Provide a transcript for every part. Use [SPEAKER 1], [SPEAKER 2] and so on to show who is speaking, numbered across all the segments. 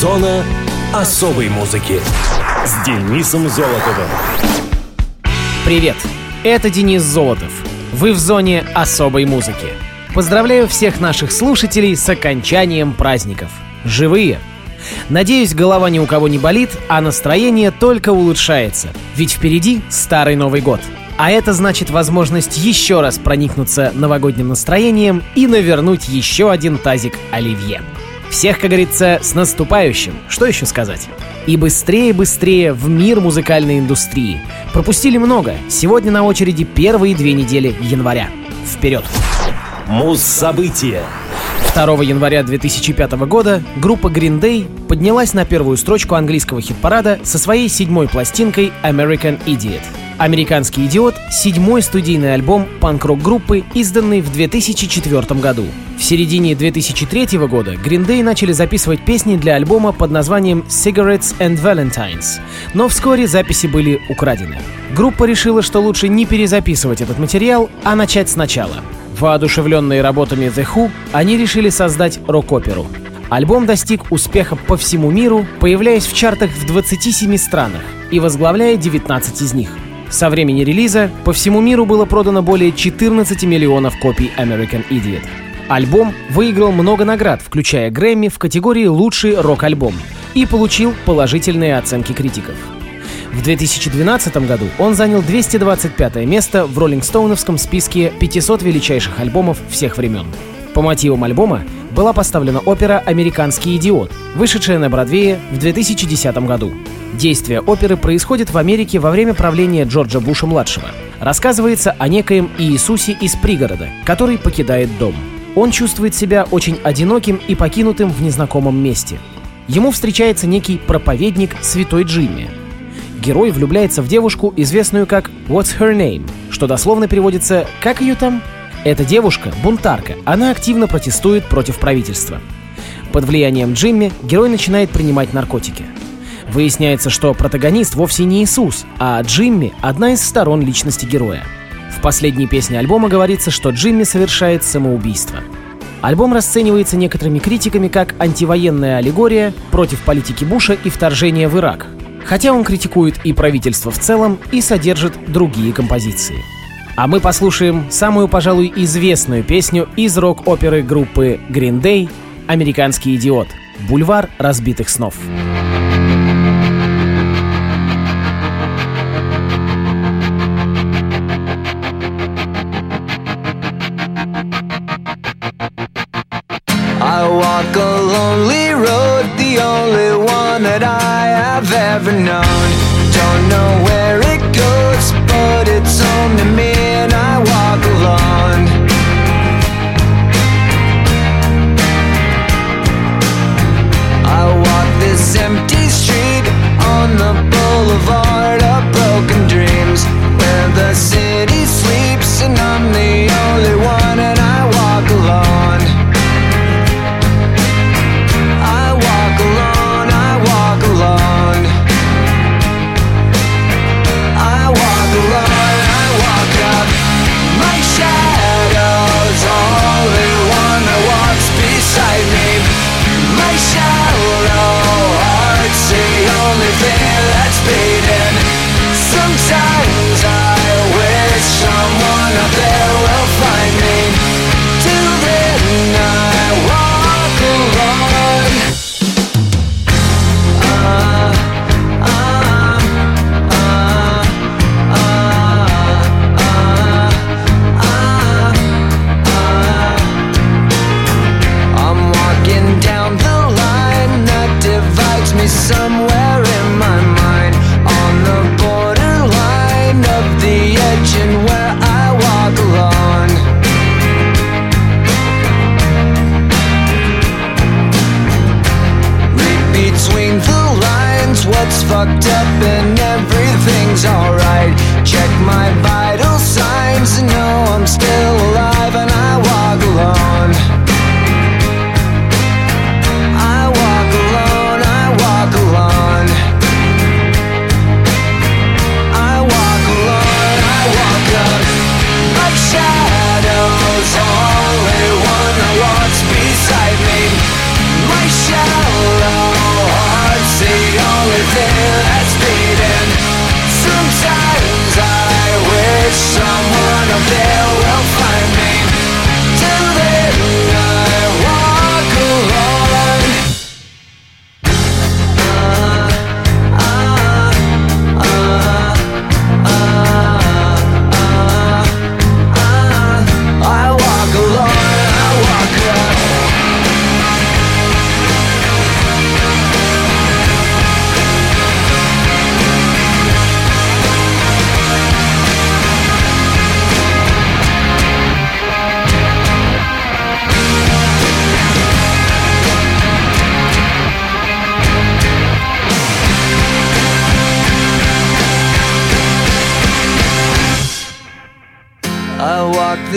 [SPEAKER 1] Зона особой музыки с Денисом Золотовым.
[SPEAKER 2] Привет, это Денис Золотов. Вы в зоне особой музыки. Поздравляю всех наших слушателей с окончанием праздников. Живые. Надеюсь, голова ни у кого не болит, а настроение только улучшается. Ведь впереди Старый Новый год. А это значит возможность еще раз проникнуться новогодним настроением и навернуть еще один тазик оливье. Всех, как говорится, с наступающим. Что еще сказать? И быстрее-быстрее в мир музыкальной индустрии. Пропустили много. Сегодня на очереди первые две недели января. Вперед!
[SPEAKER 1] Муз-события
[SPEAKER 2] 2 января 2005 года группа Green Day поднялась на первую строчку английского хит-парада со своей седьмой пластинкой American Idiot. «Американский идиот» — седьмой студийный альбом панк-рок группы, изданный в 2004 году. В середине 2003 года Green Day начали записывать песни для альбома под названием Cigarettes and Valentines, но вскоре записи были украдены. Группа решила, что лучше не перезаписывать этот материал, а начать сначала. Воодушевленные работами The Who, они решили создать рок-оперу. Альбом достиг успеха по всему миру, появляясь в чартах в 27 странах и возглавляя 19 из них — со времени релиза по всему миру было продано более 14 миллионов копий American Idiot. Альбом выиграл много наград, включая Грэмми в категории «Лучший рок-альбом» и получил положительные оценки критиков. В 2012 году он занял 225 место в роллингстоуновском списке 500 величайших альбомов всех времен. По мотивам альбома была поставлена опера «Американский идиот», вышедшая на Бродвее в 2010 году. Действие оперы происходит в Америке во время правления Джорджа Буша-младшего. Рассказывается о некоем Иисусе из пригорода, который покидает дом. Он чувствует себя очень одиноким и покинутым в незнакомом месте. Ему встречается некий проповедник Святой Джимми. Герой влюбляется в девушку, известную как «What's her name?», что дословно переводится «Как ее там?». Эта девушка – бунтарка, она активно протестует против правительства. Под влиянием Джимми герой начинает принимать наркотики – Выясняется, что протагонист вовсе не Иисус, а Джимми — одна из сторон личности героя. В последней песне альбома говорится, что Джимми совершает самоубийство. Альбом расценивается некоторыми критиками как антивоенная аллегория против политики Буша и вторжения в Ирак, хотя он критикует и правительство в целом, и содержит другие композиции. А мы послушаем самую, пожалуй, известную песню из рок-оперы группы Green Day «Американский идиот» — «Бульвар разбитых снов».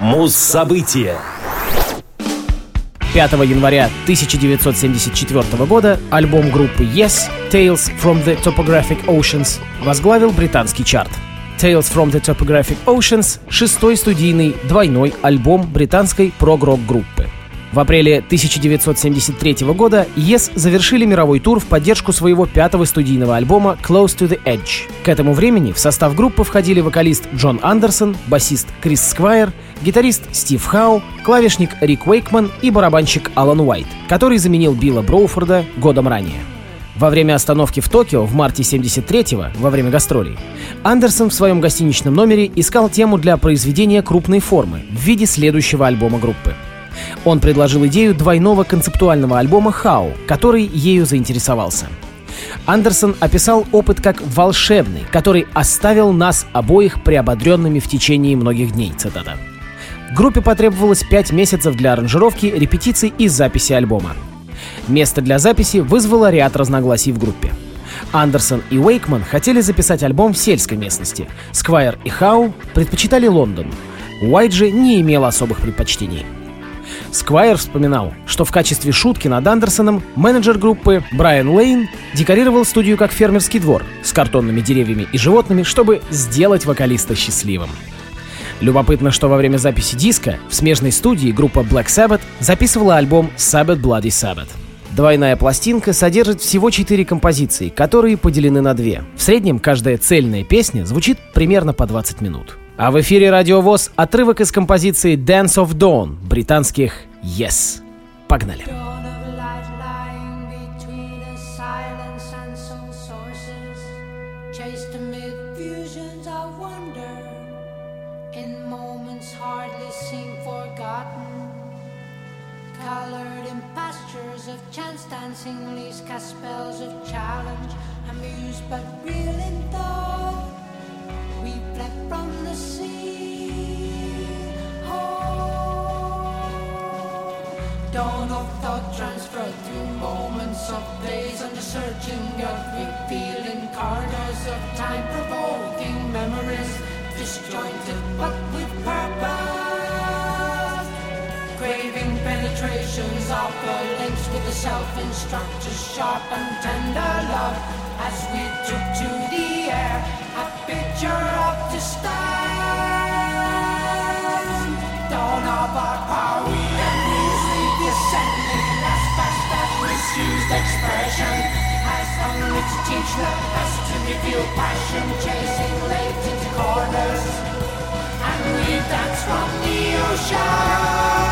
[SPEAKER 1] Муз-события.
[SPEAKER 2] 5 января 1974 года альбом группы Yes Tales from the Topographic Oceans возглавил британский чарт. Tales from the Topographic Oceans — шестой студийный двойной альбом британской прог-рок группы. В апреле 1973 года Yes завершили мировой тур в поддержку своего пятого студийного альбома Close to the Edge. К этому времени в состав группы входили вокалист Джон Андерсон, басист Крис Сквайр, гитарист Стив Хау, клавишник Рик Уэйкман и барабанщик Алан Уайт, который заменил Билла Броуфорда годом ранее. Во время остановки в Токио в марте 73-го, во время гастролей, Андерсон в своем гостиничном номере искал тему для произведения крупной формы в виде следующего альбома группы. Он предложил идею двойного концептуального альбома «Хау», который ею заинтересовался. Андерсон описал опыт как волшебный, который оставил нас обоих приободренными в течение многих дней, цитата. Группе потребовалось пять месяцев для аранжировки, репетиций и записи альбома. Место для записи вызвало ряд разногласий в группе. Андерсон и Уэйкман хотели записать альбом в сельской местности. Сквайр и Хау предпочитали Лондон. Уайт же не имел особых предпочтений. Сквайр вспоминал, что в качестве шутки над Андерсоном менеджер группы Брайан Лейн декорировал студию как фермерский двор с картонными деревьями и животными, чтобы сделать вокалиста счастливым. Любопытно, что во время записи диска в смежной студии группа Black Sabbath записывала альбом Sabbath Bloody Sabbath. Двойная пластинка содержит всего четыре композиции, которые поделены на две. В среднем каждая цельная песня звучит примерно по 20 минут. А в эфире Радиовоз отрывок из композиции Dance of Dawn британских Yes. Погнали.
[SPEAKER 3] Dawn Dawn of thought transferred through moments of days the searching of revealing corridors of time, provoking memories, disjointed but with purpose. Craving penetrations of the links with the self-instructor's sharp and tender love as we took to the air a picture of the stars. Dawn of our power, misused expression has only to teach the best to reveal passion, chasing latent corners, and we dance from the ocean.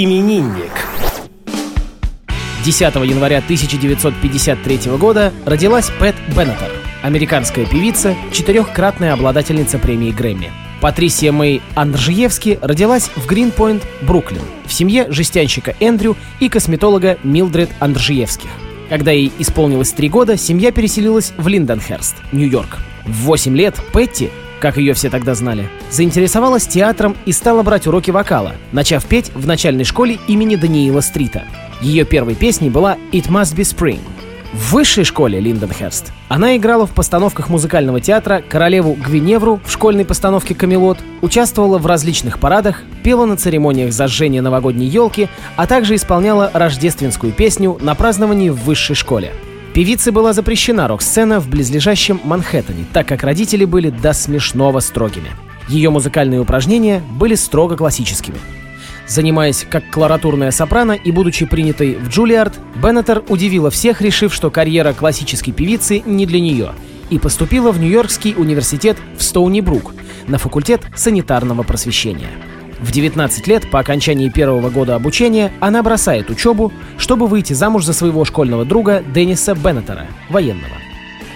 [SPEAKER 1] Мус-именинник.
[SPEAKER 2] 10 января 1953 года родилась Пэт Беннетер, американская певица, четырехкратная обладательница премии Грэмми. Патрисия Мэй Андржиевски родилась в Гринпойнт, Бруклин, в семье жестянщика Эндрю и косметолога Милдред Андржиевских. Когда ей исполнилось три года, семья переселилась в Линденхерст, Нью-Йорк. В 8 лет Петти, как ее все тогда знали, заинтересовалась театром и стала брать уроки вокала, начав петь в начальной школе имени Даниила Стрита. Ее первой песней была «It Must Be Spring», в высшей школе Линденхерст она играла в постановках музыкального театра «Королеву Гвиневру» в школьной постановке «Камелот», участвовала в различных парадах, пела на церемониях зажжения новогодней елки, а также исполняла рождественскую песню на праздновании в высшей школе. Певице была запрещена рок-сцена в близлежащем Манхэттене, так как родители были до смешного строгими. Ее музыкальные упражнения были строго классическими. Занимаясь как кларатурная сопрано и будучи принятой в Джулиард, Беннетер удивила всех, решив, что карьера классической певицы не для нее, и поступила в Нью-Йоркский университет в Стоуни-Брук на факультет санитарного просвещения. В 19 лет по окончании первого года обучения она бросает учебу, чтобы выйти замуж за своего школьного друга Денниса Беннетера, военного.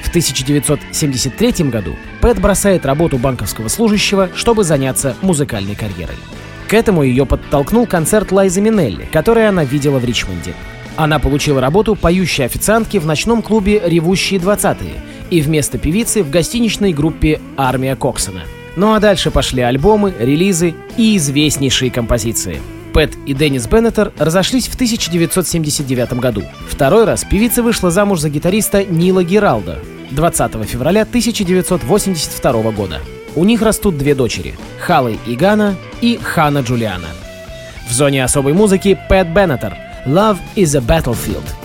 [SPEAKER 2] В 1973 году Пэт бросает работу банковского служащего, чтобы заняться музыкальной карьерой. К этому ее подтолкнул концерт Лайзы Минелли, который она видела в Ричмонде. Она получила работу поющей официантки в ночном клубе «Ревущие 20-е» и вместо певицы в гостиничной группе «Армия Коксона». Ну а дальше пошли альбомы, релизы и известнейшие композиции. Пэт и Деннис Беннетер разошлись в 1979 году. Второй раз певица вышла замуж за гитариста Нила Гералда 20 февраля 1982 года. У них растут две дочери — Халли Игана и Хана Джулиана. В зоне особой музыки Пэт Беннетер «Love is a Battlefield».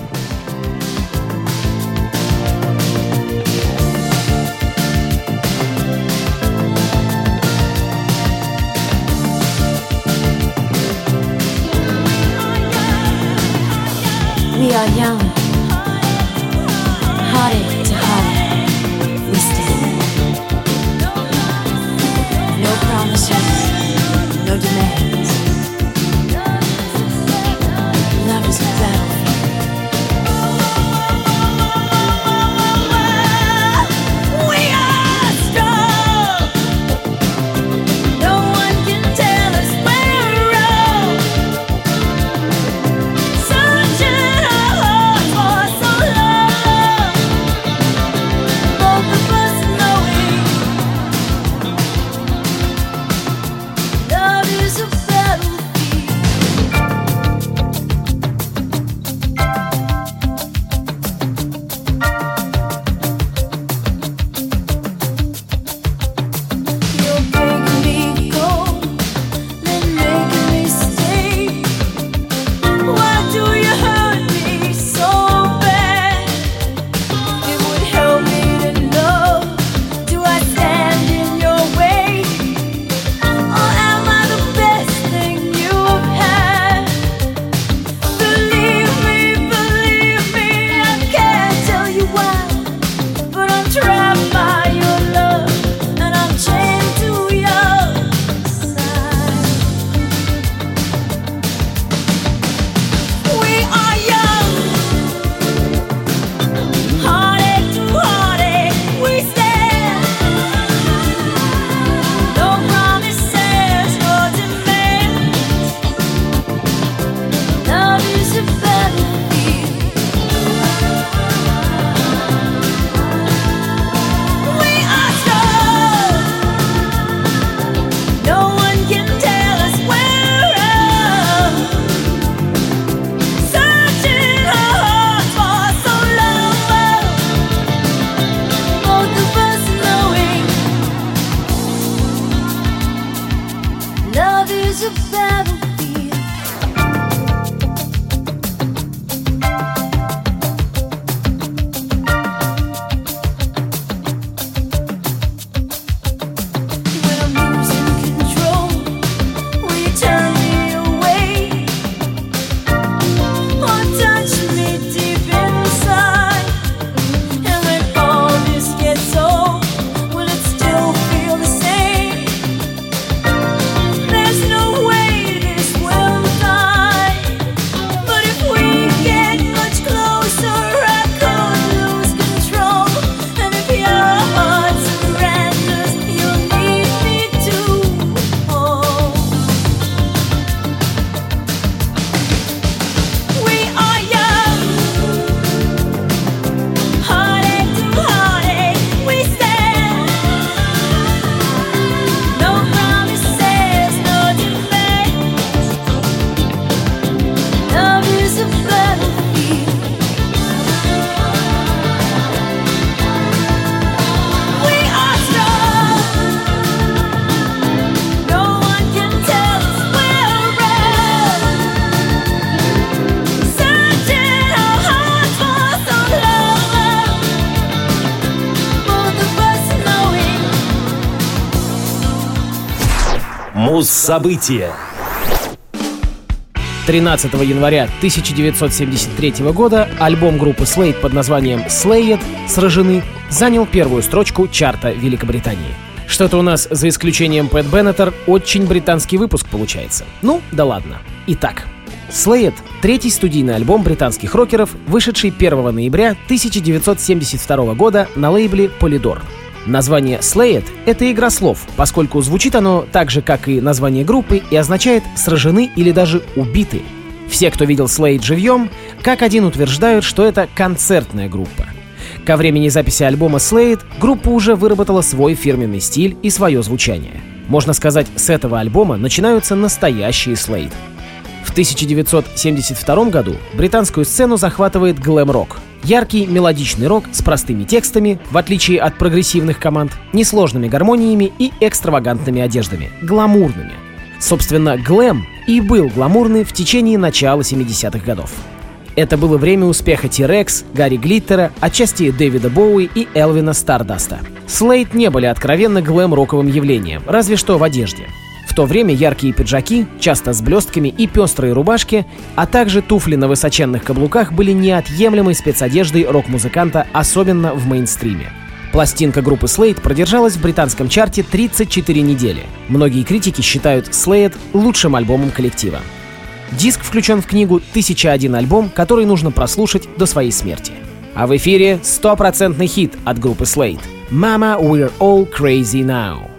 [SPEAKER 1] Муз-события.
[SPEAKER 4] 13 января 1973 года альбом группы Slade под названием Slayed «Сражены» занял первую строчку чарта Великобритании. Что-то у нас, за исключением Пэт Беннетер, очень британский выпуск получается. Ну, да ладно. Итак, Slayed — третий студийный альбом британских рокеров, вышедший 1 ноября 1972 года на лейбле Polydor. Название Slayed — это игра слов, поскольку звучит оно так же, как и название группы, и означает «сражены» или даже «убиты». Все, кто видел Slade живьем, как один утверждают, что это концертная группа. Ко времени записи альбома Slade группа уже выработала свой фирменный стиль и свое звучание. Можно сказать, с этого альбома начинаются настоящие Slade. В 1972 году британскую сцену захватывает глэм-рок. Яркий мелодичный рок с простыми текстами, в отличие от прогрессивных команд, несложными гармониями и экстравагантными одеждами, гламурными. Собственно, глэм и был гламурный в течение начала 70-х годов. Это было время успеха T-Rex, Гарри Глиттера, отчасти Дэвида Боуи и Элвина Стардаста. Слейд не были откровенно глэм-роковым явлением, разве что в одежде. То время яркие пиджаки, часто с блестками и пестрые рубашки, а также туфли на высоченных каблуках были неотъемлемой спецодеждой рок-музыканта, особенно в мейнстриме. Пластинка группы Slade продержалась в британском чарте 34 недели. Многие критики считают Slade лучшим альбомом коллектива. Диск включен в книгу «1001 альбом», который нужно прослушать до своей смерти. А в эфире стопроцентный хит от группы Slade «Mama, we're all crazy now».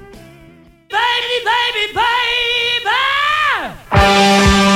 [SPEAKER 1] Música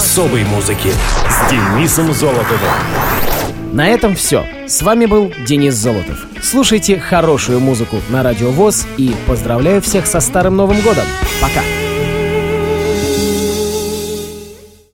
[SPEAKER 1] особой музыки с Денисом Золотовым.
[SPEAKER 2] На этом все. С вами был Денис Золотов. Слушайте хорошую музыку на Радио ВОЗ и поздравляю всех со Старым Новым Годом. Пока!